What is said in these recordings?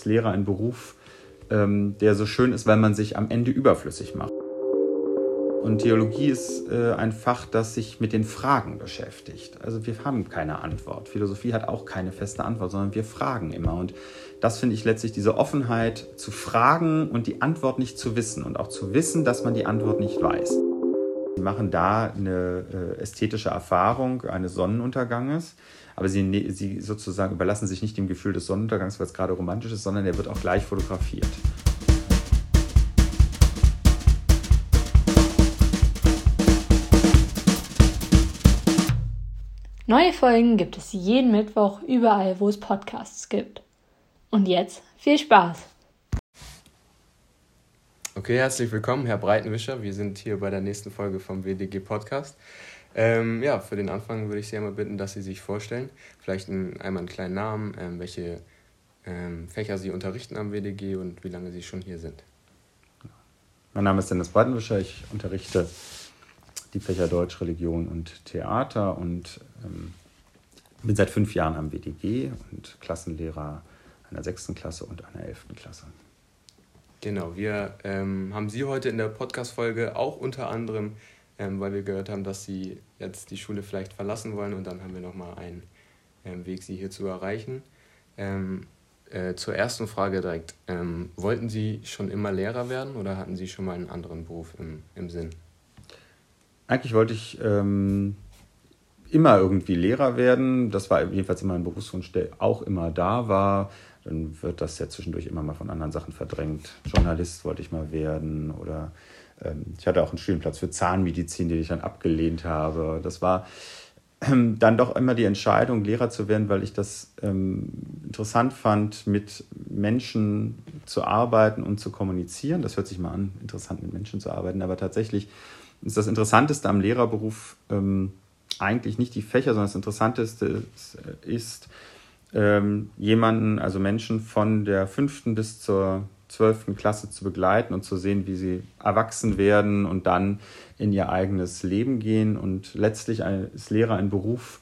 ist Lehrer ein Beruf, ähm, der so schön ist, weil man sich am Ende überflüssig macht. Und Theologie ist äh, ein Fach, das sich mit den Fragen beschäftigt. Also wir haben keine Antwort. Philosophie hat auch keine feste Antwort, sondern wir fragen immer. Und das finde ich letztlich diese Offenheit zu fragen und die Antwort nicht zu wissen und auch zu wissen, dass man die Antwort nicht weiß. Sie machen da eine äh, ästhetische Erfahrung eines Sonnenunterganges, aber sie, ne-, sie sozusagen überlassen sich nicht dem Gefühl des Sonnenuntergangs, weil es gerade romantisch ist, sondern der wird auch gleich fotografiert. Neue Folgen gibt es jeden Mittwoch überall, wo es Podcasts gibt. Und jetzt viel Spaß! Okay, herzlich willkommen, Herr Breitenwischer. Wir sind hier bei der nächsten Folge vom WDG Podcast. Ähm, ja, für den Anfang würde ich Sie einmal bitten, dass Sie sich vorstellen. Vielleicht ein, einmal einen kleinen Namen, ähm, welche ähm, Fächer Sie unterrichten am WDG und wie lange Sie schon hier sind. Mein Name ist Dennis Breitenwischer. Ich unterrichte die Fächer Deutsch, Religion und Theater und ähm, bin seit fünf Jahren am WDG und Klassenlehrer einer sechsten Klasse und einer elften Klasse. Genau, wir ähm, haben Sie heute in der Podcast-Folge auch unter anderem, ähm, weil wir gehört haben, dass Sie jetzt die Schule vielleicht verlassen wollen und dann haben wir nochmal einen ähm, Weg, Sie hier zu erreichen. Ähm, äh, zur ersten Frage direkt. Ähm, wollten Sie schon immer Lehrer werden oder hatten Sie schon mal einen anderen Beruf im, im Sinn? Eigentlich wollte ich ähm, immer irgendwie Lehrer werden. Das war jedenfalls immer ein Berufswunsch, der auch immer da war. Dann wird das ja zwischendurch immer mal von anderen Sachen verdrängt. Journalist wollte ich mal werden oder ähm, ich hatte auch einen Studienplatz für Zahnmedizin, den ich dann abgelehnt habe. Das war ähm, dann doch immer die Entscheidung, Lehrer zu werden, weil ich das ähm, interessant fand, mit Menschen zu arbeiten und zu kommunizieren. Das hört sich mal an, interessant mit Menschen zu arbeiten, aber tatsächlich ist das Interessanteste am Lehrerberuf eigentlich nicht die Fächer, sondern das Interessanteste ist, ist ähm, jemanden, also Menschen von der fünften bis zur zwölften Klasse zu begleiten und zu sehen, wie sie erwachsen werden und dann in ihr eigenes Leben gehen. Und letztlich ist Lehrer ein Beruf,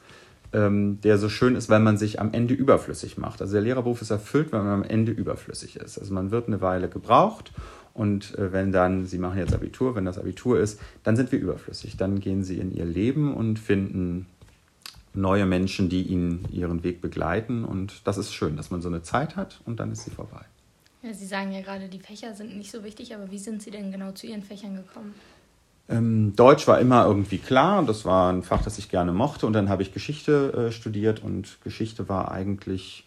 ähm, der so schön ist, weil man sich am Ende überflüssig macht. Also der Lehrerberuf ist erfüllt, weil man am Ende überflüssig ist. Also man wird eine Weile gebraucht und äh, wenn dann, Sie machen jetzt Abitur, wenn das Abitur ist, dann sind wir überflüssig. Dann gehen Sie in Ihr Leben und finden neue Menschen, die Ihnen Ihren Weg begleiten. Und das ist schön, dass man so eine Zeit hat und dann ist sie vorbei. Ja, Sie sagen ja gerade, die Fächer sind nicht so wichtig, aber wie sind Sie denn genau zu Ihren Fächern gekommen? Ähm, Deutsch war immer irgendwie klar, das war ein Fach, das ich gerne mochte. Und dann habe ich Geschichte äh, studiert und Geschichte war eigentlich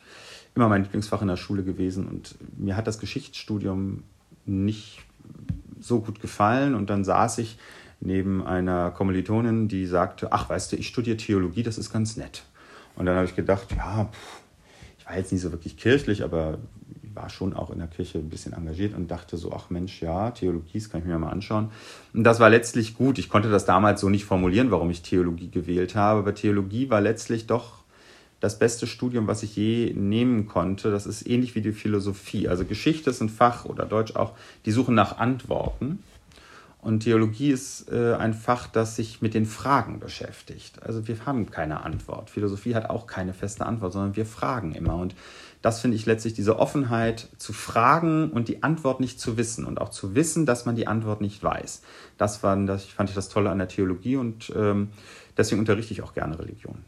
immer mein Lieblingsfach in der Schule gewesen. Und mir hat das Geschichtsstudium nicht so gut gefallen. Und dann saß ich neben einer Kommilitonin, die sagte, ach, weißt du, ich studiere Theologie, das ist ganz nett. Und dann habe ich gedacht, ja, pff, ich war jetzt nicht so wirklich kirchlich, aber war schon auch in der Kirche ein bisschen engagiert und dachte so, ach Mensch, ja, Theologie, das kann ich mir mal anschauen. Und das war letztlich gut. Ich konnte das damals so nicht formulieren, warum ich Theologie gewählt habe, aber Theologie war letztlich doch das beste Studium, was ich je nehmen konnte. Das ist ähnlich wie die Philosophie. Also Geschichte ist ein Fach oder Deutsch auch, die suchen nach Antworten. Und Theologie ist äh, ein Fach, das sich mit den Fragen beschäftigt. Also wir haben keine Antwort. Philosophie hat auch keine feste Antwort, sondern wir fragen immer. Und das finde ich letztlich diese Offenheit zu fragen und die Antwort nicht zu wissen und auch zu wissen, dass man die Antwort nicht weiß. Das, war, das fand ich das Tolle an der Theologie und ähm, deswegen unterrichte ich auch gerne Religion.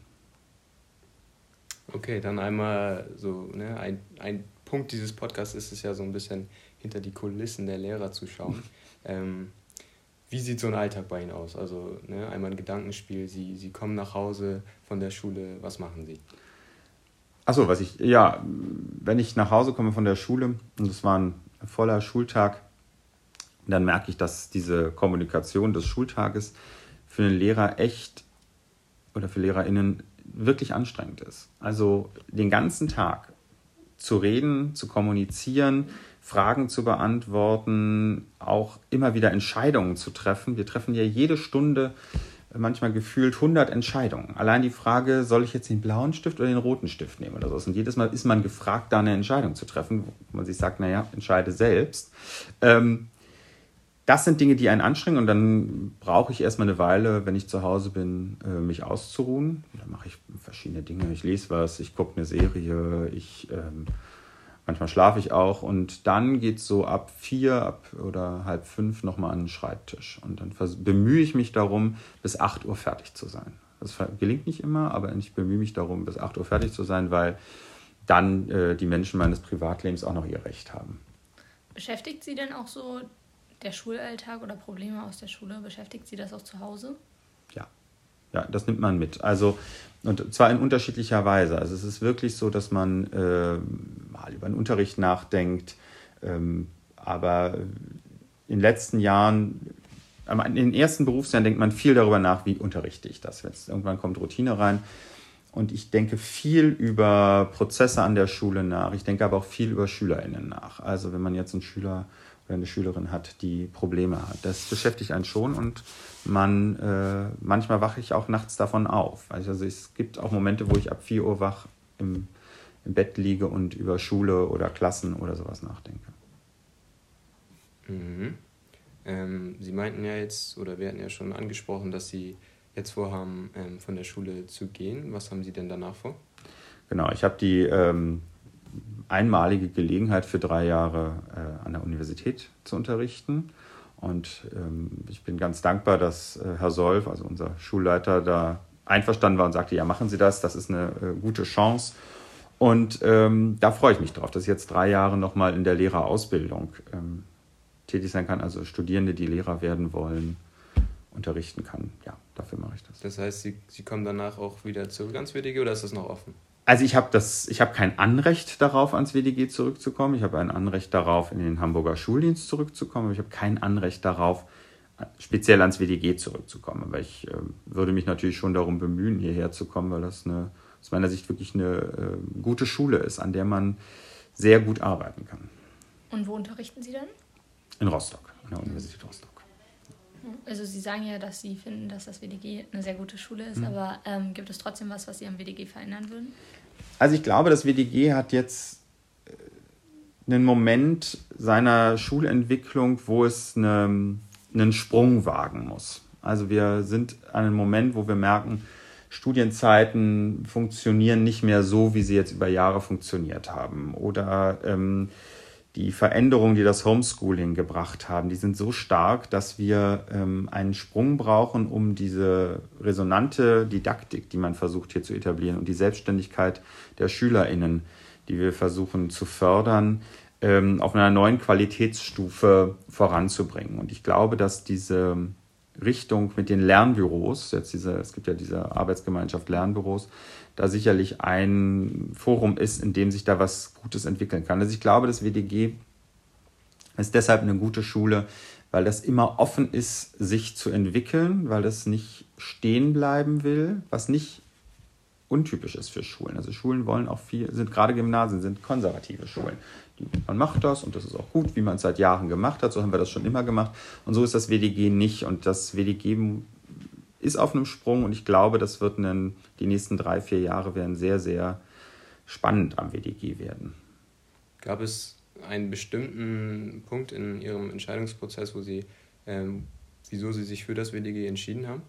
Okay, dann einmal so, ne, ein, ein Punkt dieses Podcasts ist es ja so ein bisschen hinter die Kulissen der Lehrer zu schauen. Ähm, wie sieht so ein Alltag bei Ihnen aus? Also ne, einmal ein Gedankenspiel, Sie, Sie kommen nach Hause von der Schule, was machen Sie? Achso, was ich, ja, wenn ich nach Hause komme von der Schule und es war ein voller Schultag, dann merke ich, dass diese Kommunikation des Schultages für einen Lehrer echt oder für LehrerInnen wirklich anstrengend ist. Also den ganzen Tag zu reden, zu kommunizieren, Fragen zu beantworten, auch immer wieder Entscheidungen zu treffen. Wir treffen ja jede Stunde manchmal gefühlt 100 Entscheidungen. Allein die Frage, soll ich jetzt den blauen Stift oder den roten Stift nehmen oder so. Und jedes Mal ist man gefragt, da eine Entscheidung zu treffen, wo man sich sagt, naja, entscheide selbst. Ähm, das sind Dinge, die einen anstrengen und dann brauche ich erstmal eine Weile, wenn ich zu Hause bin, äh, mich auszuruhen. Dann mache ich verschiedene Dinge. Ich lese was, ich gucke eine Serie, ich ähm, Manchmal schlafe ich auch und dann geht es so ab vier ab oder halb fünf nochmal an den Schreibtisch. Und dann bemühe ich mich darum, bis acht Uhr fertig zu sein. Das gelingt nicht immer, aber ich bemühe mich darum, bis acht Uhr fertig zu sein, weil dann äh, die Menschen meines Privatlebens auch noch ihr Recht haben. Beschäftigt Sie denn auch so der Schulalltag oder Probleme aus der Schule? Beschäftigt Sie das auch zu Hause? Ja, ja, das nimmt man mit. Also, und zwar in unterschiedlicher Weise. Also es ist wirklich so, dass man äh, mal über den Unterricht nachdenkt, ähm, aber in den letzten Jahren, in den ersten Berufsjahren denkt man viel darüber nach, wie unterrichte ich das. Jetzt irgendwann kommt Routine rein. Und ich denke viel über Prozesse an der Schule nach. Ich denke aber auch viel über SchülerInnen nach. Also wenn man jetzt einen Schüler oder eine Schülerin hat, die Probleme hat. Das beschäftigt einen schon und man, äh, manchmal wache ich auch nachts davon auf. Also es gibt auch Momente, wo ich ab 4 Uhr wach im, im Bett liege und über Schule oder Klassen oder sowas nachdenke. Mhm. Ähm, Sie meinten ja jetzt, oder wir hatten ja schon angesprochen, dass Sie jetzt vorhaben, ähm, von der Schule zu gehen. Was haben Sie denn danach vor? Genau, ich habe die ähm, einmalige Gelegenheit für drei Jahre äh, an der Universität zu unterrichten. Und ähm, ich bin ganz dankbar, dass äh, Herr Solf, also unser Schulleiter, da einverstanden war und sagte, ja, machen Sie das, das ist eine äh, gute Chance. Und ähm, da freue ich mich drauf, dass ich jetzt drei Jahre nochmal in der Lehrerausbildung ähm, tätig sein kann, also Studierende, die Lehrer werden wollen, unterrichten kann. Ja, dafür mache ich das. Das heißt, Sie, Sie kommen danach auch wieder zurück ans WDG oder ist das noch offen? Also ich habe das, ich habe kein Anrecht darauf, ans WDG zurückzukommen. Ich habe ein Anrecht darauf, in den Hamburger Schuldienst zurückzukommen. Aber ich habe kein Anrecht darauf, speziell ans WDG zurückzukommen. Aber ich äh, würde mich natürlich schon darum bemühen, hierher zu kommen, weil das eine, aus meiner Sicht wirklich eine äh, gute Schule ist, an der man sehr gut arbeiten kann. Und wo unterrichten Sie dann? In Rostock, an der Universität Rostock. Also Sie sagen ja, dass Sie finden, dass das WDG eine sehr gute Schule ist, mhm. aber ähm, gibt es trotzdem was, was Sie am WDG verändern würden? Also ich glaube, das WDG hat jetzt äh, einen Moment seiner Schulentwicklung, wo es eine, einen Sprung wagen muss. Also wir sind an einem Moment, wo wir merken, Studienzeiten funktionieren nicht mehr so, wie sie jetzt über Jahre funktioniert haben. Oder ähm, die Veränderungen, die das Homeschooling gebracht haben, die sind so stark, dass wir ähm, einen Sprung brauchen, um diese resonante Didaktik, die man versucht hier zu etablieren und die Selbstständigkeit der SchülerInnen, die wir versuchen zu fördern, ähm, auf einer neuen Qualitätsstufe voranzubringen. Und ich glaube, dass diese Richtung mit den Lernbüros, jetzt diese, es gibt ja diese Arbeitsgemeinschaft Lernbüros, da sicherlich ein Forum ist, in dem sich da was Gutes entwickeln kann. Also ich glaube, das WDG ist deshalb eine gute Schule, weil das immer offen ist, sich zu entwickeln, weil das nicht stehen bleiben will, was nicht untypisch ist für Schulen. Also Schulen wollen auch viel, sind gerade Gymnasien, sind konservative Schulen. Man macht das und das ist auch gut, wie man es seit Jahren gemacht hat. So haben wir das schon immer gemacht. Und so ist das WDG nicht. Und das WDG ist auf einem Sprung und ich glaube, das wird einen, die nächsten drei, vier Jahre werden sehr, sehr spannend am WDG werden. Gab es einen bestimmten Punkt in Ihrem Entscheidungsprozess, wo Sie, ähm, wieso Sie sich für das WDG entschieden haben?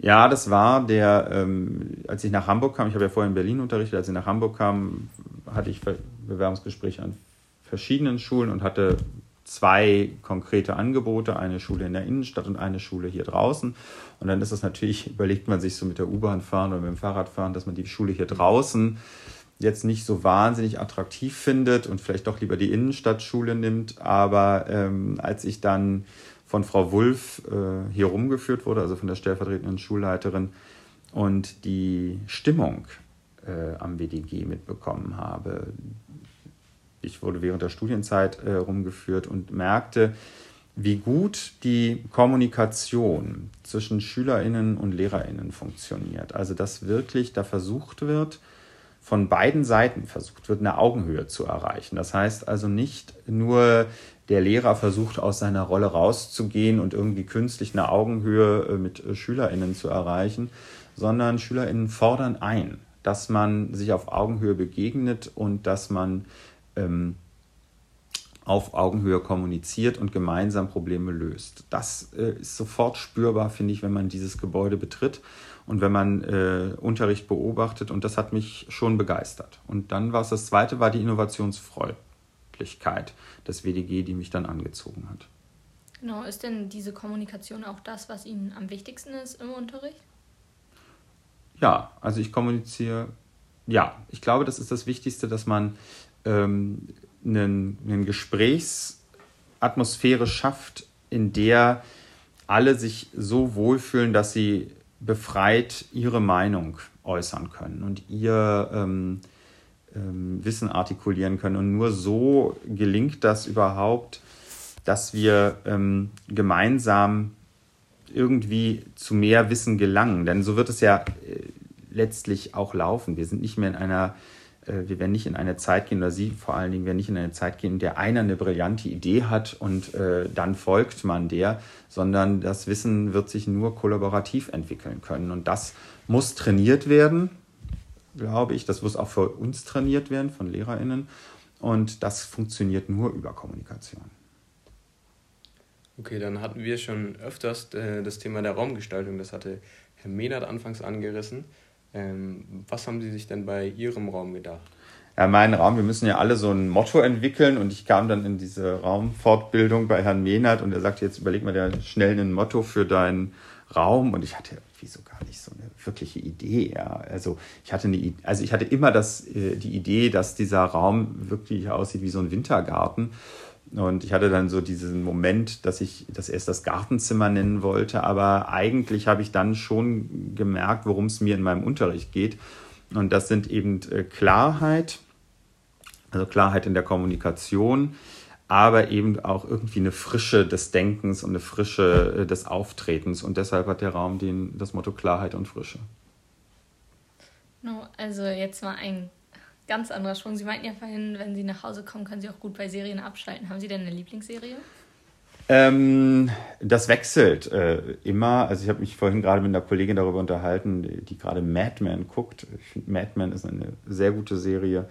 Ja, das war der, ähm, als ich nach Hamburg kam, ich habe ja vorher in Berlin unterrichtet, als ich nach Hamburg kam, hatte ich Bewerbungsgespräche an verschiedenen Schulen und hatte zwei konkrete Angebote, eine Schule in der Innenstadt und eine Schule hier draußen. Und dann ist das natürlich, überlegt man sich so mit der U-Bahn fahren oder mit dem Fahrrad fahren, dass man die Schule hier draußen jetzt nicht so wahnsinnig attraktiv findet und vielleicht doch lieber die Innenstadtschule nimmt. Aber ähm, als ich dann von Frau Wulff äh, hier rumgeführt wurde, also von der stellvertretenden Schulleiterin, und die Stimmung äh, am BDG mitbekommen habe, ich wurde während der Studienzeit äh, rumgeführt und merkte, wie gut die Kommunikation zwischen Schülerinnen und Lehrerinnen funktioniert. Also dass wirklich da versucht wird, von beiden Seiten versucht wird, eine Augenhöhe zu erreichen. Das heißt also nicht nur der Lehrer versucht aus seiner Rolle rauszugehen und irgendwie künstlich eine Augenhöhe äh, mit äh, Schülerinnen zu erreichen, sondern Schülerinnen fordern ein, dass man sich auf Augenhöhe begegnet und dass man ähm, auf Augenhöhe kommuniziert und gemeinsam Probleme löst. Das äh, ist sofort spürbar, finde ich, wenn man dieses Gebäude betritt. und wenn man äh, Unterricht beobachtet und das hat mich schon begeistert. Und dann war es das zweite, war die Innovationsfreundlichkeit des WDG, die mich dann angezogen hat. Genau, ist denn diese Kommunikation auch das, was Ihnen am wichtigsten ist im Unterricht? Ja, also ich kommuniziere, ja, ich glaube, das ist das Wichtigste, dass man ähm, einen, einen Gesprächsatmosphäre schafft, in der alle sich so wohlfühlen, dass sie befreit ihre Meinung äußern können und ihr ähm, ähm, Wissen artikulieren können. Und nur so gelingt das überhaupt, dass wir ähm, gemeinsam irgendwie zu mehr Wissen gelangen. Denn so wird es ja äh, letztlich auch laufen. Wir sind nicht mehr in einer äh, wir werden nicht in eine Zeit gehen, oder Sie vor allen Dingen werden nicht in eine Zeit gehen, in der einer eine brillante Idee hat und äh, dann folgt man der, sondern das Wissen wird sich nur kollaborativ entwickeln können. Und das muss trainiert werden, glaube ich. Das muss auch für uns trainiert werden, von LehrerInnen. Und das funktioniert nur über Kommunikation. Okay, dann hatten wir schon öfters äh, das Thema der Raumgestaltung. Das hatte Herr Mehnert anfangs angerissen. Ähm, was haben Sie sich denn bei Ihrem Raum gedacht? Ja, mein Raum, wir müssen ja alle so ein Motto entwickeln und ich kam dann in diese Raumfortbildung bei Herrn Mehnert und er sagte, jetzt überleg mal dir schnell ein Motto für deinen Raum und ich hatte irgendwie so gar nicht so eine wirkliche Idee. Ja. Also ich hatte eine, also ich hatte immer das, äh, die Idee, dass dieser Raum wirklich aussieht wie so ein Wintergarten und ich hatte dann so diesen Moment, dass ich das erst das Gartenzimmer nennen wollte, aber eigentlich habe ich dann schon gemerkt, worum es mir in meinem Unterricht geht. Und das sind eben äh, Klarheit, also Klarheit in der Kommunikation, aber eben auch irgendwie eine Frische des Denkens und eine Frische äh, des Auftretens. Und deshalb hat der Raum den, das Motto Klarheit und Frische. No, also jetzt mal ein ganz anderer Schwung. Sie meinten ja vorhin, wenn Sie nach Hause kommen, können Sie auch gut bei Serien abschalten. Haben Sie denn eine Lieblingsserie? Ähm, das wechselt äh, immer. Also ich habe mich vorhin gerade mit einer Kollegin darüber unterhalten, die gerade Mad Men guckt. Ich finde Mad Men ist eine sehr gute Serie.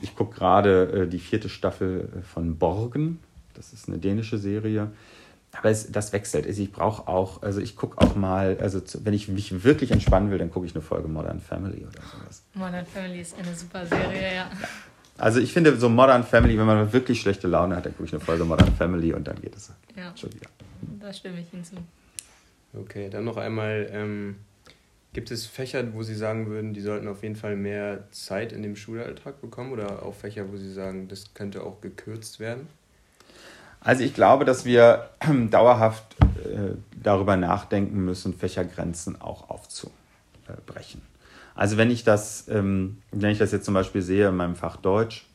Ich gucke gerade äh, die vierte Staffel von Borgen. Das ist eine dänische Serie. Aber es, das wechselt. Also ich brauche auch, also ich gucke auch mal, also zu, wenn ich mich wirklich entspannen will, dann gucke ich eine Folge Modern Family oder sowas. Modern Family ist eine super Serie, ja. ja. Also ich finde so Modern Family, wenn man wirklich schlechte Laune hat, dann gucke ich eine Folge Modern Family und dann geht es ja. schon wieder. Da stimme ich hinzu. Okay, dann noch einmal, ähm, gibt es Fächer, wo Sie sagen würden, die sollten auf jeden Fall mehr Zeit in dem Schulalltag bekommen oder auch Fächer, wo Sie sagen, das könnte auch gekürzt werden? Also ich glaube, dass wir dauerhaft äh, darüber nachdenken müssen, Fächergrenzen auch aufzubrechen. Also wenn ich das, ähm, wenn ich das jetzt zum Beispiel sehe in meinem Fach Deutsch,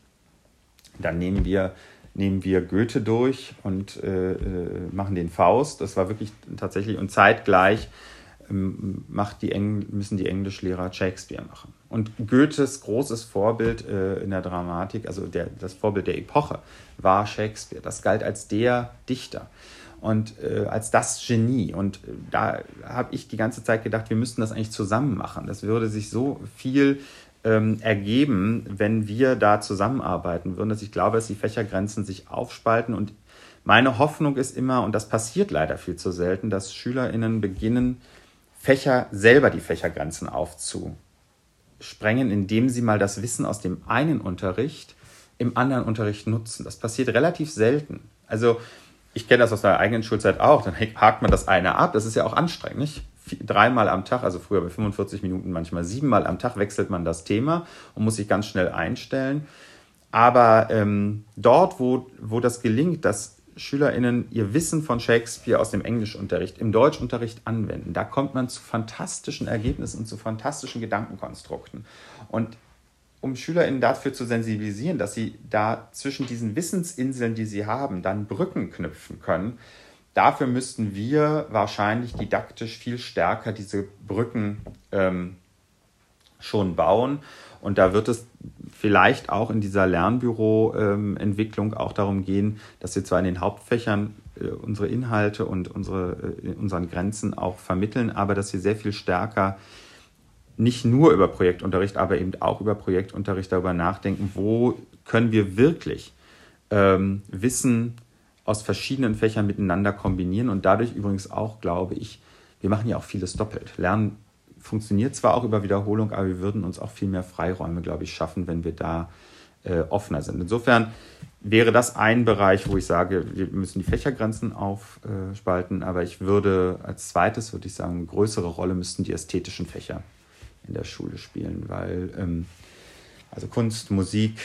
dann nehmen wir, nehmen wir Goethe durch und äh, äh machen den Faust. Das war wirklich tatsächlich und zeitgleich macht die Engl müssen die Englischlehrer Shakespeare machen. Und Goethes großes Vorbild äh, in der Dramatik, also der, das Vorbild der Epoche, war Shakespeare. Das galt als der Dichter und äh, als das Genie. Und äh, da habe ich die ganze Zeit gedacht, wir müssten das eigentlich zusammen machen. Das würde sich so viel ähm, ergeben, wenn wir da zusammenarbeiten würden, dass ich glaube, dass die Fächergrenzen sich aufspalten. Und meine Hoffnung ist immer, und das passiert leider viel zu selten, dass SchülerInnen beginnen, Fächer selber die Fächergrenzen aufzusprengen, indem sie mal das Wissen aus dem einen Unterricht im anderen Unterricht nutzen. Das passiert relativ selten. Also ich kenne das aus der eigenen Schulzeit auch. Dann hakt man das eine ab. Das ist ja auch anstrengend, nicht? Dreimal am Tag, also früher bei 45 Minuten, manchmal siebenmal am Tag wechselt man das Thema und muss sich ganz schnell einstellen. Aber ähm, dort, wo, wo das gelingt, dass SchülerInnen ihr Wissen von Shakespeare aus dem Englischunterricht im Deutschunterricht anwenden. Da kommt man zu fantastischen Ergebnissen und zu fantastischen Gedankenkonstrukten. Und um SchülerInnen dafür zu sensibilisieren, dass sie da zwischen diesen Wissensinseln, die sie haben, dann Brücken knüpfen können, dafür müssten wir wahrscheinlich didaktisch viel stärker diese Brücken ähm, schon bauen. Und da wird es vielleicht auch in dieser Lernbüro-Entwicklung auch darum gehen, dass wir zwar in den Hauptfächern äh, unsere Inhalte und unsere, äh, unseren Grenzen auch vermitteln, aber dass wir sehr viel stärker nicht nur über Projektunterricht, aber eben auch über Projektunterricht darüber nachdenken, wo können wir wirklich ähm, Wissen aus verschiedenen Fächern miteinander kombinieren und dadurch übrigens auch, glaube ich, wir machen ja auch vieles doppelt. Lernen funktioniert zwar auch über Wiederholung, aber wir würden uns auch viel mehr Freiräume, glaube ich, schaffen, wenn wir da äh, offener sind. Insofern wäre das ein Bereich, wo ich sage, wir müssen die Fächergrenzen aufspalten, aber ich würde als zweites, würde ich sagen, eine größere Rolle müssten die ästhetischen Fächer in der Schule spielen, weil ähm, also Kunst, Musik,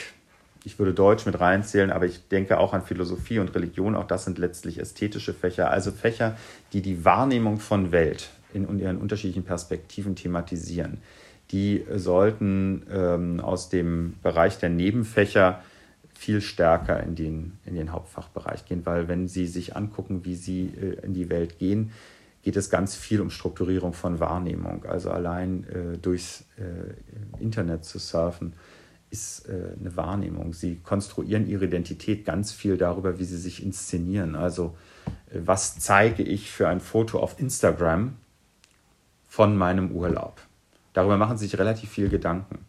ich würde Deutsch mit reinzählen, aber ich denke auch an Philosophie und Religion, auch das sind letztlich ästhetische Fächer, also Fächer, die die Wahrnehmung von Welt in ihren unterschiedlichen Perspektiven thematisieren. Die sollten ähm, aus dem Bereich der Nebenfächer viel stärker in den, in den Hauptfachbereich gehen, weil wenn Sie sich angucken, wie Sie äh, in die Welt gehen, geht es ganz viel um Strukturierung von Wahrnehmung. Also allein äh, durchs äh, Internet zu surfen, ist äh, eine Wahrnehmung. Sie konstruieren ihre Identität ganz viel darüber, wie sie sich inszenieren. Also äh, was zeige ich für ein Foto auf Instagram von meinem Urlaub? Darüber machen sie sich relativ viel Gedanken.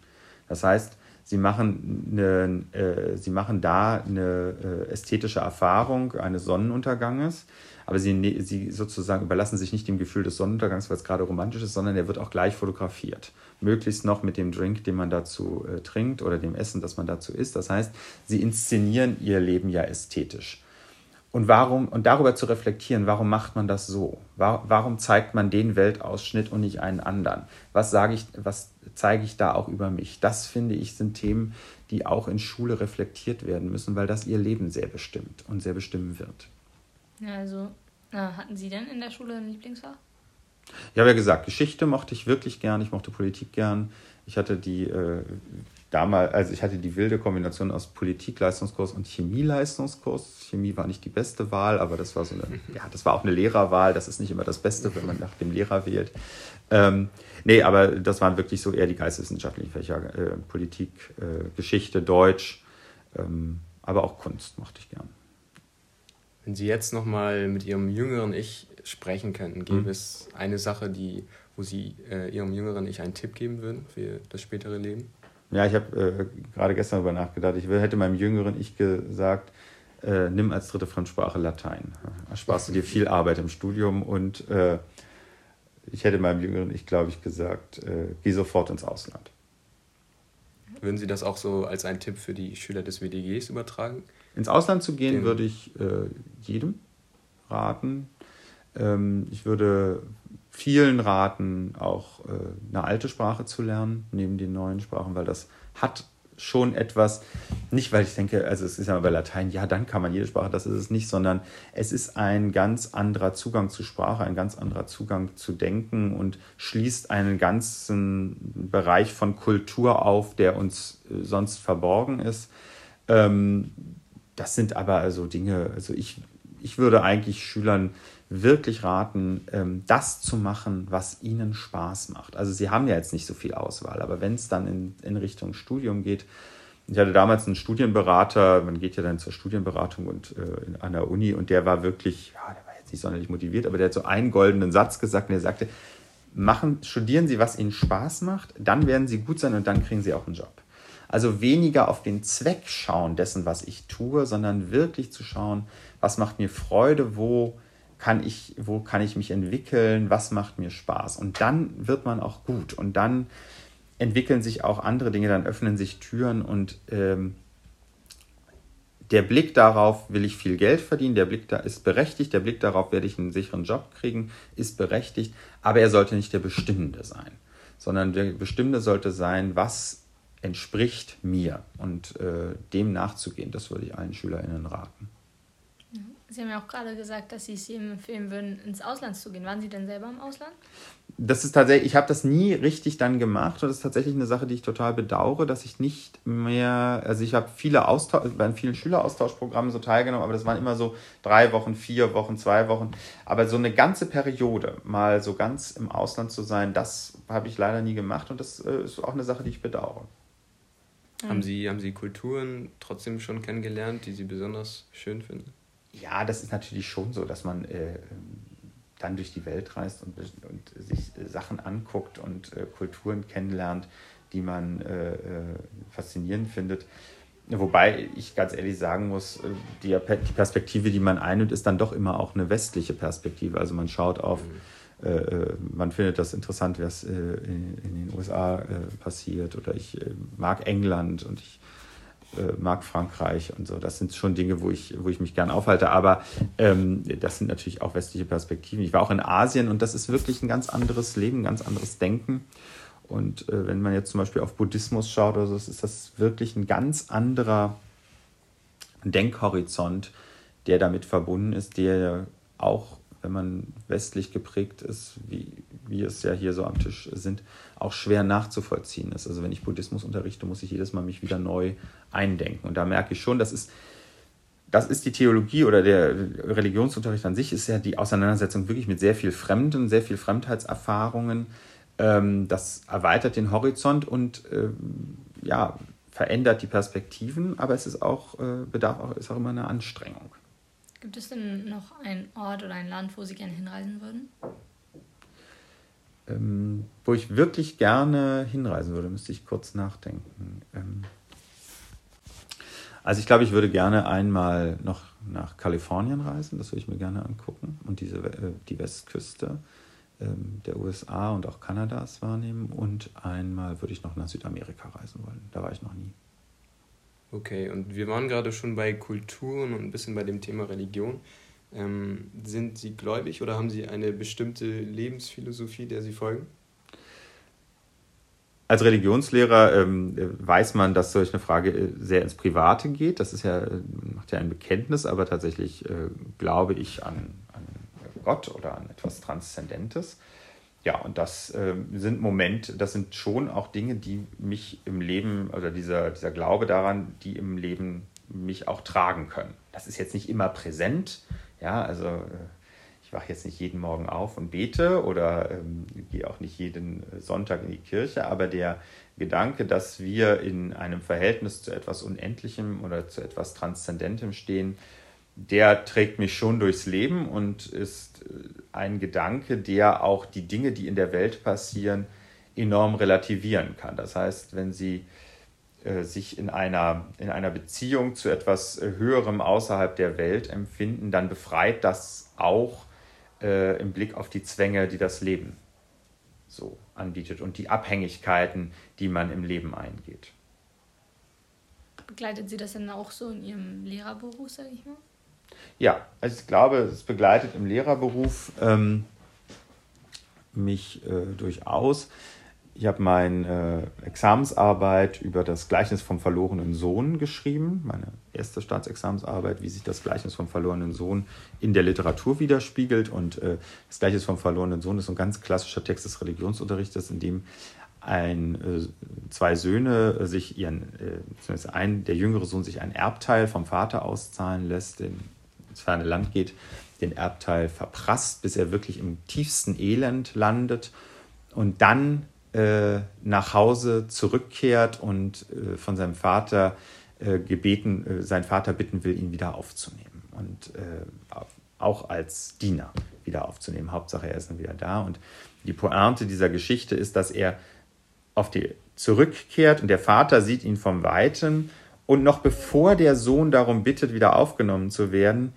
Das heißt, Sie machen, eine, äh, sie machen da eine äh, ästhetische Erfahrung eines Sonnenunterganges, aber sie, ne, sie sozusagen überlassen sich nicht dem Gefühl des Sonnenuntergangs, weil es gerade romantisch ist, sondern der wird auch gleich fotografiert. Möglichst noch mit dem Drink, den man dazu äh, trinkt oder dem Essen, das man dazu isst. Das heißt, sie inszenieren ihr Leben ja ästhetisch. Und warum, und darüber zu reflektieren, warum macht man das so? Warum zeigt man den Weltausschnitt und nicht einen anderen? Was sage ich, was zeige ich da auch über mich? Das finde ich sind Themen, die auch in Schule reflektiert werden müssen, weil das ihr Leben sehr bestimmt und sehr bestimmen wird. Ja, also na, hatten Sie denn in der Schule ein Lieblingsfach? Ich habe ja gesagt, Geschichte mochte ich wirklich gern, ich mochte Politik gern. Ich hatte die äh, damals, also ich hatte die wilde Kombination aus Politikleistungskurs und Chemieleistungskurs. Chemie war nicht die beste Wahl, aber das war so eine, ja, das war auch eine Lehrerwahl. Das ist nicht immer das Beste, wenn man nach dem Lehrer wählt. Ähm, nee, aber das waren wirklich so eher die geisteswissenschaftlichen Fächer, äh, Politik, äh, Geschichte, Deutsch, ähm, aber auch Kunst mochte ich gern. Wenn Sie jetzt nochmal mit Ihrem jüngeren Ich sprechen könnten, gäbe mhm. es eine Sache, die, wo Sie äh, Ihrem jüngeren Ich einen Tipp geben würden für das spätere Leben? Ja, ich habe äh, gerade gestern darüber nachgedacht. Ich hätte meinem jüngeren Ich gesagt, äh, nimm als dritte Fremdsprache Latein. Da sparst du dir viel Arbeit im Studium und äh, ich hätte meinem jüngeren Ich, glaube ich, gesagt, äh, geh sofort ins Ausland. Würden Sie das auch so als einen Tipp für die Schüler des WDGs übertragen? Ins Ausland zu gehen, Den würde ich äh, jedem raten. Ähm, ich würde vielen raten, auch äh, eine alte Sprache zu lernen, neben den neuen Sprachen, weil das hat schon etwas, nicht weil ich denke, also es ist ja bei Latein, ja, dann kann man jede Sprache, das ist es nicht, sondern es ist ein ganz anderer Zugang zu Sprache, ein ganz anderer Zugang zu Denken und schließt einen ganzen Bereich von Kultur auf, der uns äh, sonst verborgen ist. Ähm, das sind aber also Dinge, also ich, ich würde eigentlich Schülern wirklich raten, ähm, das zu machen, was ihnen Spaß macht. Also sie haben ja jetzt nicht so viel Auswahl, aber wenn es dann in, in Richtung Studium geht, ich hatte damals einen Studienberater, man geht ja dann zur Studienberatung und äh, an der Uni und der war wirklich, ja, der war jetzt nicht sonderlich motiviert, aber der hat so einen goldenen Satz gesagt und der sagte, machen, studieren Sie, was Ihnen Spaß macht, dann werden Sie gut sein und dann kriegen Sie auch einen Job. Also weniger auf den Zweck schauen dessen, was ich tue, sondern wirklich zu schauen, was macht mir Freude, wo kann ich, wo kann ich mich entwickeln, was macht mir Spaß. Und dann wird man auch gut. Und dann entwickeln sich auch andere Dinge, dann öffnen sich Türen und ähm, der Blick darauf, will ich viel Geld verdienen, der Blick da ist berechtigt, der Blick darauf, werde ich einen sicheren Job kriegen, ist berechtigt, aber er sollte nicht der Bestimmende sein, sondern der Bestimmende sollte sein, was entspricht mir? Und äh, dem nachzugehen, das würde ich allen SchülerInnen raten. Sie haben ja auch gerade gesagt, dass Sie es ihm empfehlen würden, ins Ausland zu gehen. Waren Sie denn selber im Ausland? Das ist tatsächlich, ich habe das nie richtig dann gemacht und das ist tatsächlich eine Sache, die ich total bedauere, dass ich nicht mehr, also ich habe viele Austausch, bei vielen Schüleraustauschprogrammen so teilgenommen, aber das waren immer so drei Wochen, vier Wochen, zwei Wochen. Aber so eine ganze Periode mal so ganz im Ausland zu sein, das habe ich leider nie gemacht und das äh, ist auch eine Sache, die ich bedauere. Haben Sie, haben Sie Kulturen trotzdem schon kennengelernt, die Sie besonders schön finden? Ja, das ist natürlich schon so, dass man äh, dann durch die Welt reist und, und sich äh, Sachen anguckt und äh, Kulturen kennenlernt, die man äh, äh, faszinierend findet. Wobei ich ganz ehrlich sagen muss, äh, die, die, Perspektive, die man einnimmt, ist dann doch immer auch eine westliche Perspektive. Also man schaut auf mhm. äh, man findet das interessant, was äh, in, in, den USA äh, passiert oder ich mag England und ich mag Frankreich und so. Das sind schon Dinge, wo ich, wo ich mich gern aufhalte. Aber ähm, das sind natürlich auch westliche Perspektiven. Ich war auch in Asien und das ist wirklich ein ganz anderes Leben, ein ganz anderes Denken. Und äh, wenn man jetzt zum Beispiel auf Buddhismus schaut oder so, ist das wirklich ein ganz anderer Denkhorizont, der damit verbunden ist, der auch, wenn man westlich geprägt ist, wie wir es ja hier so am Tisch sind, auch schwer nachzuvollziehen ist. Also wenn ich Buddhismus unterrichte, muss ich jedes Mal mich wieder neu eindenken. Und da merke ich schon, das ist, das ist die Theologie oder der Religionsunterricht an sich, ist ja die Auseinandersetzung wirklich mit sehr viel Fremden, sehr viel Fremdheitserfahrungen. Ähm, das erweitert den Horizont und ähm, ja, verändert die Perspektiven, aber es ist auch, äh, bedarf auch, ist auch immer eine Anstrengung. Gibt es denn noch einen Ort oder ein Land, wo Sie gerne hinreisen würden? Ähm, wo ich wirklich gerne hinreisen würde, müsste ich kurz nachdenken. Ähm, also ich glaube, ich würde gerne einmal noch nach Kalifornien reisen, das würde ich mir gerne angucken und diese, äh, die Westküste ähm, der USA und auch Kanadas wahrnehmen und einmal würde ich noch nach Südamerika reisen wollen. Da war ich noch nie. Okay, und wir waren gerade schon bei Kulturen und ein bisschen bei dem Thema Religion. Ähm, sind Sie gläubig oder haben Sie eine bestimmte Lebensphilosophie, der Sie folgen? Als Religionslehrer ähm, weiß man, dass solch eine Frage äh, sehr ins Private geht. Das ist ja, macht ja ein Bekenntnis, aber tatsächlich äh, glaube ich an, an Gott oder an etwas Transzendentes. Ja, und das äh, sind Momente, das sind schon auch Dinge, die mich im Leben, oder dieser, dieser Glaube daran, die im Leben mich auch tragen können. Das ist jetzt nicht immer präsent, ja, also äh, ich wache jetzt nicht jeden Morgen auf und bete oder ähm, gehe auch nicht jeden Sonntag in die Kirche, aber der Gedanke, dass wir in einem Verhältnis zu etwas Unendlichem oder zu etwas Transzendentem stehen, der trägt mich schon durchs Leben und ist äh, ein Gedanke, der auch die Dinge, die in der Welt passieren, enorm relativieren kann. Das heißt, wenn Sie äh, sich in einer, in einer Beziehung zu etwas äh, Höherem außerhalb der Welt empfinden, dann befreit das auch äh, im Blick auf die Zwänge, die das Leben so anbietet und die Abhängigkeiten, die man im Leben eingeht. Begleitet Sie das denn auch so in Ihrem Lehrerberuf, sage ich mal? Ja, also ich glaube, es begleitet im Lehrerberuf ähm, mich äh, durchaus. Ich habe meine äh, Examensarbeit über das Gleichnis vom verlorenen Sohn geschrieben, meine erste Staatsexamensarbeit, wie sich das Gleichnis vom verlorenen Sohn in der Literatur widerspiegelt. Und äh, das Gleichnis vom verlorenen Sohn ist ein ganz klassischer Text des Religionsunterrichtes, in dem ein, äh, zwei Söhne sich ihren, äh, ein, der jüngere Sohn sich ein Erbteil vom Vater auszahlen lässt, den ins ferne Land geht, den Erbteil verprasst, bis er wirklich im tiefsten Elend landet und dann äh, nach Hause zurückkehrt und äh, von seinem Vater äh, gebeten, äh, sein Vater bitten will, ihn wieder aufzunehmen und äh, auch als Diener wieder aufzunehmen. Hauptsache, er ist dann wieder da. Und die Pointe dieser Geschichte ist, dass er auf die zurückkehrt und der Vater sieht ihn vom Weiten und noch bevor der Sohn darum bittet, wieder aufgenommen zu werden,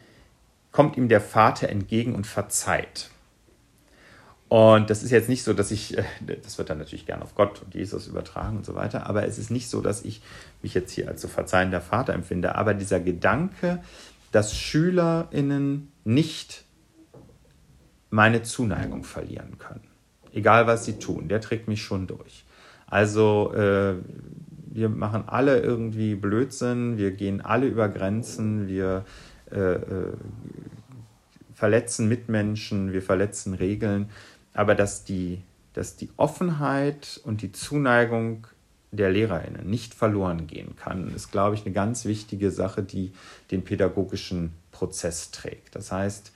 kommt ihm der Vater entgegen und verzeiht. Und das ist jetzt nicht so, dass ich, äh, das wird dann natürlich gern auf Gott und Jesus übertragen und so weiter, aber es ist nicht so, dass ich mich jetzt hier als so verzeihender Vater empfinde. Aber dieser Gedanke, dass SchülerInnen nicht meine Zuneigung verlieren können, egal was sie tun, der trägt mich schon durch. Also äh, wir machen alle irgendwie Blödsinn, wir gehen alle über Grenzen, wir äh, äh, verletzen Mitmenschen, wir verletzen Regeln, aber dass die, dass die Offenheit und die Zuneigung der LehrerInnen nicht verloren gehen kann, ist, glaube ich, eine ganz wichtige Sache, die den pädagogischen Prozess trägt. Das heißt,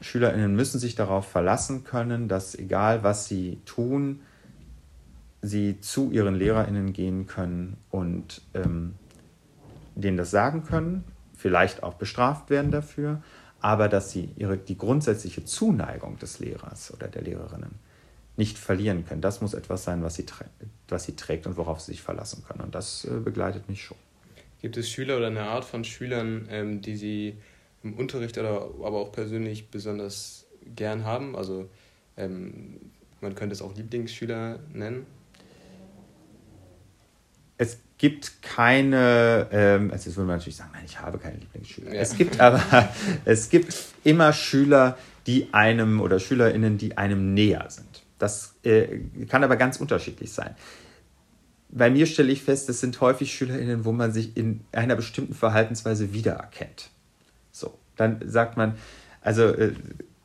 SchülerInnen müssen sich darauf verlassen können, dass egal was sie tun, sie zu ihren LehrerInnen gehen können und ähm, denen das sagen können vielleicht auch bestraft werden dafür, aber dass sie ihre, die grundsätzliche Zuneigung des Lehrers oder der Lehrerinnen nicht verlieren können. Das muss etwas sein, was sie, was sie trägt und worauf sie sich verlassen können. Und das äh, begleitet mich schon. Gibt es Schüler oder eine Art von Schülern, ähm, die Sie im Unterricht oder aber auch persönlich besonders gern haben? Also ähm, man könnte es auch Lieblingsschüler nennen? Es gibt keine, ähm, also jetzt würde man natürlich sagen, nein, ich habe keine Lieblingsschüler. Ja. Es gibt aber, es gibt immer Schüler, die einem oder SchülerInnen, die einem näher sind. Das äh, kann aber ganz unterschiedlich sein. Bei mir stelle ich fest, es sind häufig SchülerInnen, wo man sich in einer bestimmten Verhaltensweise wiedererkennt. So, dann sagt man, also äh,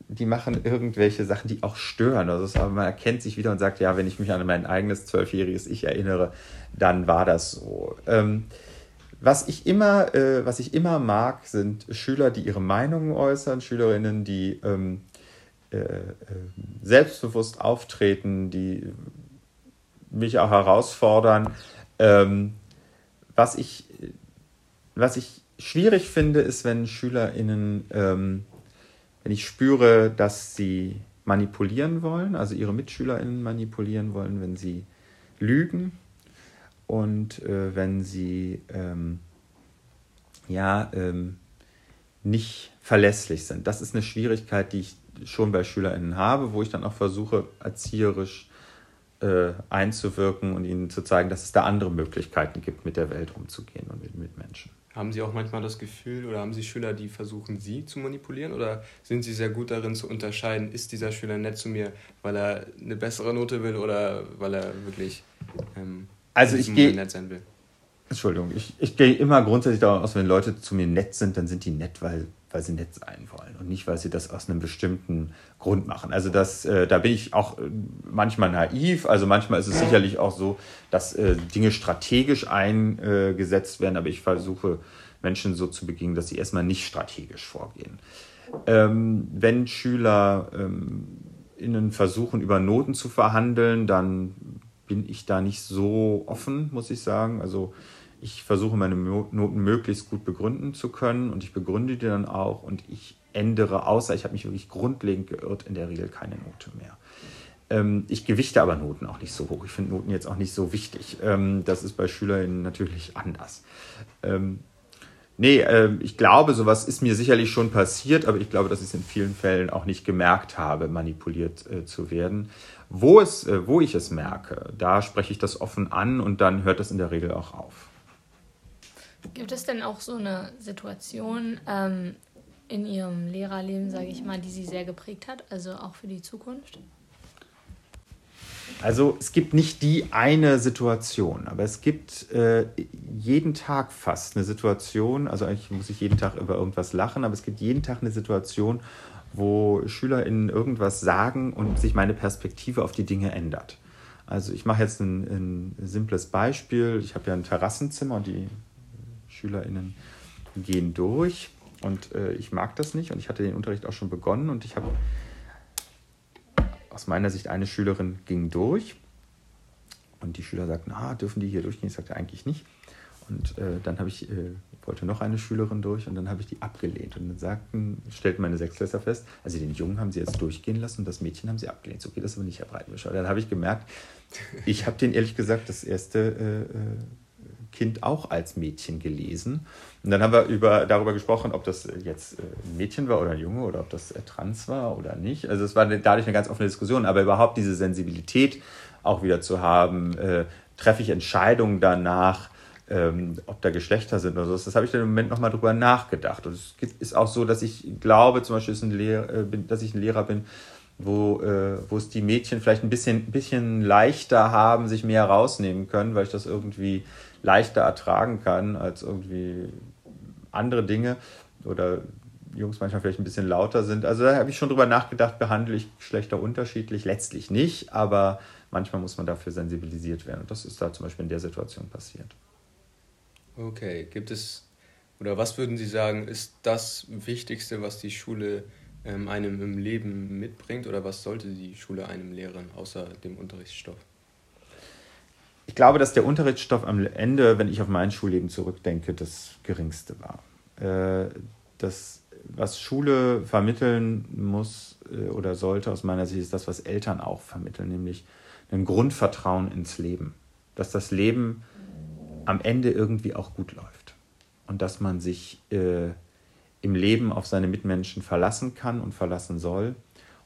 die machen irgendwelche Sachen, die auch stören. Also, aber man erkennt sich wieder und sagt, ja, wenn ich mich an mein eigenes zwölfjähriges Ich erinnere, dann war das so. Ähm, was ich immer, äh, was ich immer mag, sind Schüler, die ihre Meinungen äußern, Schülerinnen, die ähm, äh, äh, selbstbewusst auftreten, die mich auch herausfordern. Ähm, was, ich, was ich schwierig finde, ist, wenn SchülerInnen, ähm, wenn ich spüre, dass sie manipulieren wollen, also ihre MitschülerInnen manipulieren wollen, wenn sie lügen und äh, wenn sie ähm, ja ähm, nicht verlässlich sind. Das ist eine Schwierigkeit, die ich schon bei SchülerInnen habe, wo ich dann auch versuche, erzieherisch äh, einzuwirken und ihnen zu zeigen, dass es da andere Möglichkeiten gibt, mit der Welt umzugehen und mit, mit Menschen. Haben Sie auch manchmal das Gefühl oder haben Sie Schüler, die versuchen, Sie zu manipulieren? Oder sind Sie sehr gut darin zu unterscheiden, ist dieser Schüler nett zu mir, weil er eine bessere Note will oder weil er wirklich ähm, also ich gehe nett sein will? Entschuldigung, ich, ich gehe immer grundsätzlich davon aus, wenn Leute zu mir nett sind, dann sind die nett, weil, weil sie nett sein wollen und nicht, weil sie das aus einem bestimmten Grund machen. Also das, äh, da bin ich auch äh, manchmal naiv. Also manchmal ist es sicherlich auch so, dass äh, Dinge strategisch eingesetzt werden, aber ich versuche Menschen so zu begegnen, dass sie erstmal nicht strategisch vorgehen. Ähm, wenn Schüler ähm, innen versuchen, über Noten zu verhandeln, dann bin ich da nicht so offen, muss ich sagen. Also ich versuche meine Noten möglichst gut begründen zu können und ich begründe die dann auch und ich ändere, außer ich habe mich wirklich grundlegend geirrt, in der Regel keine Note mehr. Ähm, ich gewichte aber Noten auch nicht so hoch. Ich finde Noten jetzt auch nicht so wichtig. Ähm, das ist bei SchülerInnen natürlich anders. Ähm, nee, ich glaube, sowas ist mir sicherlich schon passiert, aber ich glaube, dass ich es in vielen Fällen auch nicht gemerkt habe, manipuliert äh, zu werden. Wo, es, äh, wo ich es merke, da spreche ich das offen an und dann hört das in der Regel auch auf. Gibt es denn auch so eine Situation ähm, in Ihrem Lehrerleben, sage ich mal, die Sie sehr geprägt hat, also auch für die Zukunft? Also es gibt nicht die eine Situation, aber es gibt äh, jeden Tag fast eine Situation, also eigentlich muss ich jeden Tag über irgendwas lachen, aber es gibt jeden Tag eine Situation, wo SchülerInnen irgendwas sagen und sich meine Perspektive auf die Dinge ändert. Also ich mache jetzt ein, ein simples Beispiel. Ich habe ja ein Terrassenzimmer und die SchülerInnen gehen durch und äh, ich mag das nicht und ich hatte den Unterricht auch schon begonnen und ich habe aus meiner Sicht eine Schülerin ging durch und die Schüler sagten, ah, dürfen die hier durchgehen? Ich sagte eigentlich nicht. Und äh, dann habe ich, äh, wollte noch eine Schülerin durch und dann habe ich die abgelehnt. Und dann sagten, stellten meine Sechsklässler fest, also den Jungen haben sie jetzt durchgehen lassen und das Mädchen haben sie abgelehnt. So geht das aber nicht, Herr Breitenwischer. Dann habe ich gemerkt, ich habe den ehrlich gesagt das erste äh, äh Kind auch als Mädchen gelesen. Und dann haben wir über, darüber gesprochen, ob das jetzt äh, ein Mädchen war oder ein Junge oder ob das äh, trans war oder nicht. Also es war dadurch eine ganz offene Diskussion, aber überhaupt diese Sensibilität auch wieder zu haben, äh, treffe ich Entscheidungen danach, ähm, ob da Geschlechter sind oder so. Das habe ich dann im Moment nochmal drüber nachgedacht. Und es ist auch so, dass ich glaube, zum Beispiel, Lehrer, äh, dass ich ein Lehrer bin, wo, äh, wo es die Mädchen vielleicht ein bisschen, bisschen leichter haben, sich mehr rausnehmen können, weil ich das irgendwie leichter ertragen kann als irgendwie andere Dinge oder Jungs manchmal vielleicht ein bisschen lauter sind. Also da habe ich schon drüber nachgedacht, behandle ich Geschlechter unterschiedlich? Letztlich nicht, aber manchmal muss man dafür sensibilisiert werden. Und das ist da zum Beispiel in der Situation passiert. Okay, gibt es, oder was würden Sie sagen, ist das Wichtigste, was die Schule ähm, einem im Leben mitbringt oder was sollte die Schule einem lehren, außer dem Unterrichtsstoff? Ich glaube, dass der Unterrichtsstoff am Ende, wenn ich auf mein Schulleben zurückdenke, das geringste war. Äh, das, was Schule vermitteln muss äh, oder sollte aus meiner Sicht, ist das, was Eltern auch vermitteln, nämlich ein Grundvertrauen ins Leben. Dass das Leben am Ende irgendwie auch gut läuft. Und dass man sich äh, im Leben auf seine Mitmenschen verlassen kann und verlassen soll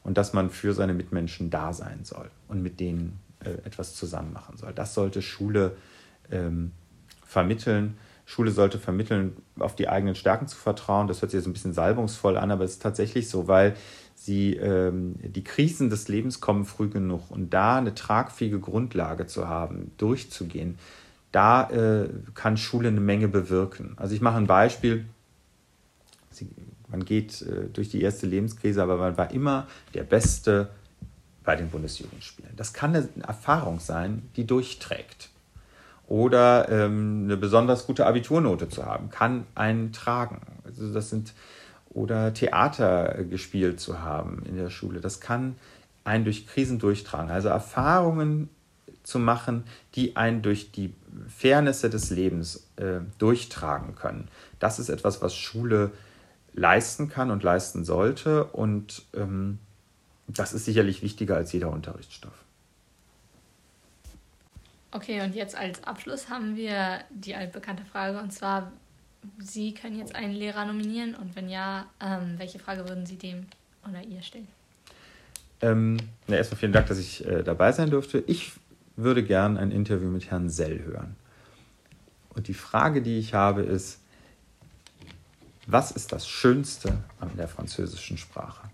und dass man für seine Mitmenschen da sein soll und mit denen äh, etwas zusammen machen soll. Das sollte Schule ähm, vermitteln. Schule sollte vermitteln, auf die eigenen Stärken zu vertrauen. Das hört sich jetzt ein bisschen salbungsvoll an, aber es ist tatsächlich so, weil sie ähm, die Krisen des Lebens kommen früh genug und da eine tragfähige Grundlage zu haben, durchzugehen, da äh, kann Schule eine Menge bewirken. Also ich mache ein Beispiel. Sie, man geht äh, durch die erste Lebenskrise, aber man war immer der Beste bei den Bundesjugendspielen. Das kann eine Erfahrung sein, die durchträgt. Oder ähm, eine besonders gute Abiturnote zu haben, kann einen tragen. Also das sind oder Theater gespielt zu haben in der Schule. Das kann einen durch Krisen durchtragen. Also Erfahrungen zu machen, die einen durch die Fairnesse des Lebens äh, durchtragen können. Das ist etwas, was Schule leisten kann und leisten sollte. Und ähm, das ist sicherlich wichtiger als jeder Unterrichtsstoff. Okay, und jetzt als Abschluss haben wir die altbekannte Frage, und zwar, Sie können jetzt einen Lehrer nominieren und wenn ja, ähm, welche Frage würden Sie dem oder ihr stellen? Ähm, na, erstmal vielen Dank, dass ich äh, dabei sein durfte. Ich würde gern ein Interview mit Herrn Sell hören. Und die Frage, die ich habe, ist, was ist das Schönste an der französischen Sprache?